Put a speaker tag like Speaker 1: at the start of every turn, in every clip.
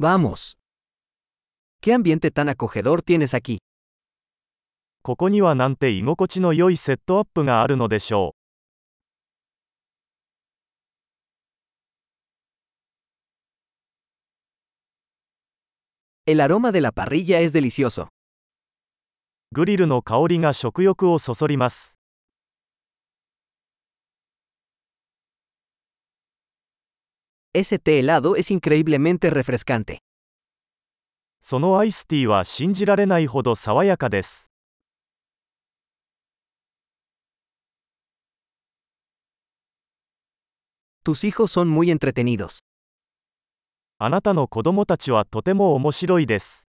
Speaker 1: Vamos. ¿Qué ambiente tan acogedor tienes aquí?
Speaker 2: ここにはなんて居心地の良いセットアップがあるのでしょ
Speaker 1: El aroma de la parrilla es delicioso.
Speaker 2: う。グリルの香りが食欲をそそります。
Speaker 1: Ese té helado es increíblemente refrescante.
Speaker 2: そのアイスティーは信じられないほど爽やかです。
Speaker 1: Tus hijos son muy entretenidos.
Speaker 2: あなたの子供たちはとても面白いです。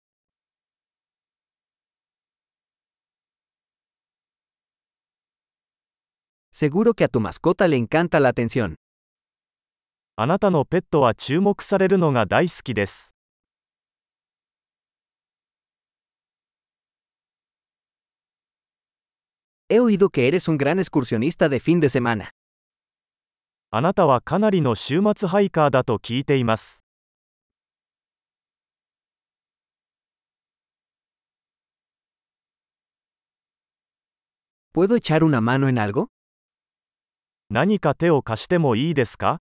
Speaker 1: Seguro que a tu mascota le encanta la atención.
Speaker 2: あなたのペットは注目されるのが大好きです。
Speaker 1: He oído que eres un gran excursionista de fin de semana.
Speaker 2: あなたはかなりの週末ハイカーだと聞いています。
Speaker 1: ¿Puedo echar una mano en algo?
Speaker 2: 何か手を貸してもいいですか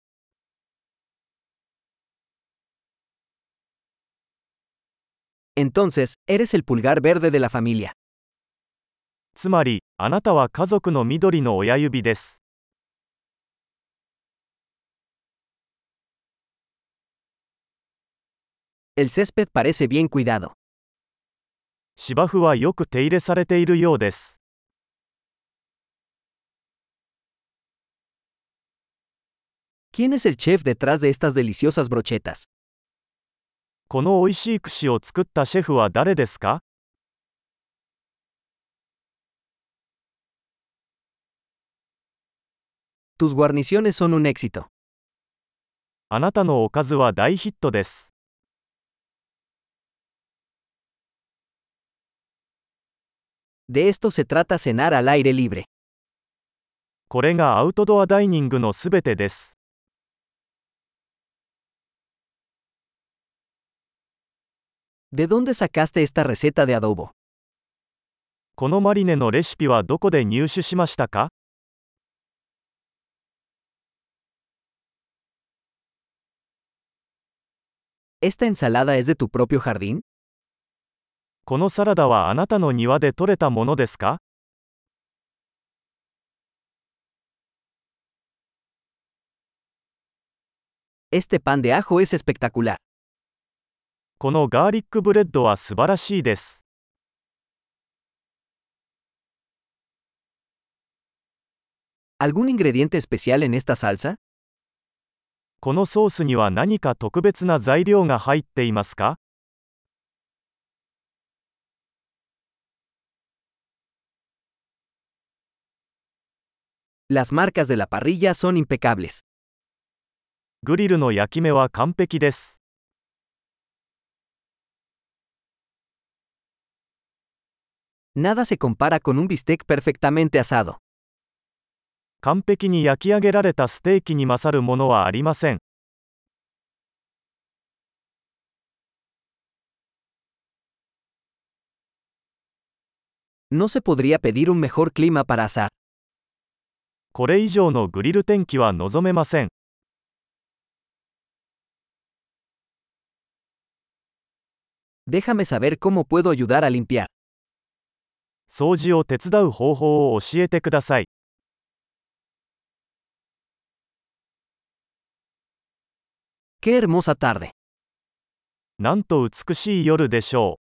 Speaker 1: Entonces, eres el pulgar verde de la familia.
Speaker 2: つまり、あなたは家族の緑の親指です。
Speaker 1: El césped parece bien cuidado.
Speaker 2: 芝生はよく手入れされているようです。
Speaker 1: ¿Quién es el chef detrás de estas deliciosas brochetas?
Speaker 2: この美味しい串を作ったシェフは誰ですか
Speaker 1: Tus guarniciones son un éxito.
Speaker 2: あなたのおかずは大ヒットです。
Speaker 1: De esto se trata cenar al aire libre.
Speaker 2: これがアウトドアダイニングのすべてです。
Speaker 1: ¿De dónde sacaste esta receta de adobo?
Speaker 2: このマリネのレシピはどこで入手しましたか
Speaker 1: ¿Esta ensalada es de tu propio jardín?
Speaker 2: このサラダはあなたの庭で採れたものですか
Speaker 1: Este pan de ajo es espectacular.
Speaker 2: このガーリックブレッドは素晴らしいです。
Speaker 1: ¿Algún ingrediente especial en esta salsa?
Speaker 2: このソースには何か特別な材料が入っていますか
Speaker 1: Las marcas de la parrilla son impecables.
Speaker 2: グリルの焼き目は完璧です。
Speaker 1: Nada se compara con un bistec perfectamente asado.
Speaker 2: 完璧に焼き上げられたステーキに勝るものはありません。
Speaker 1: No se podría pedir un mejor clima para asar.
Speaker 2: これ以上のグリル天気は望めません。
Speaker 1: Déjame saber cómo puedo ayudar a limpiar.
Speaker 2: 掃除を手伝う方法を教えてください。
Speaker 1: ¡Qué hermosa tarde!
Speaker 2: なんと美しい夜でしょう。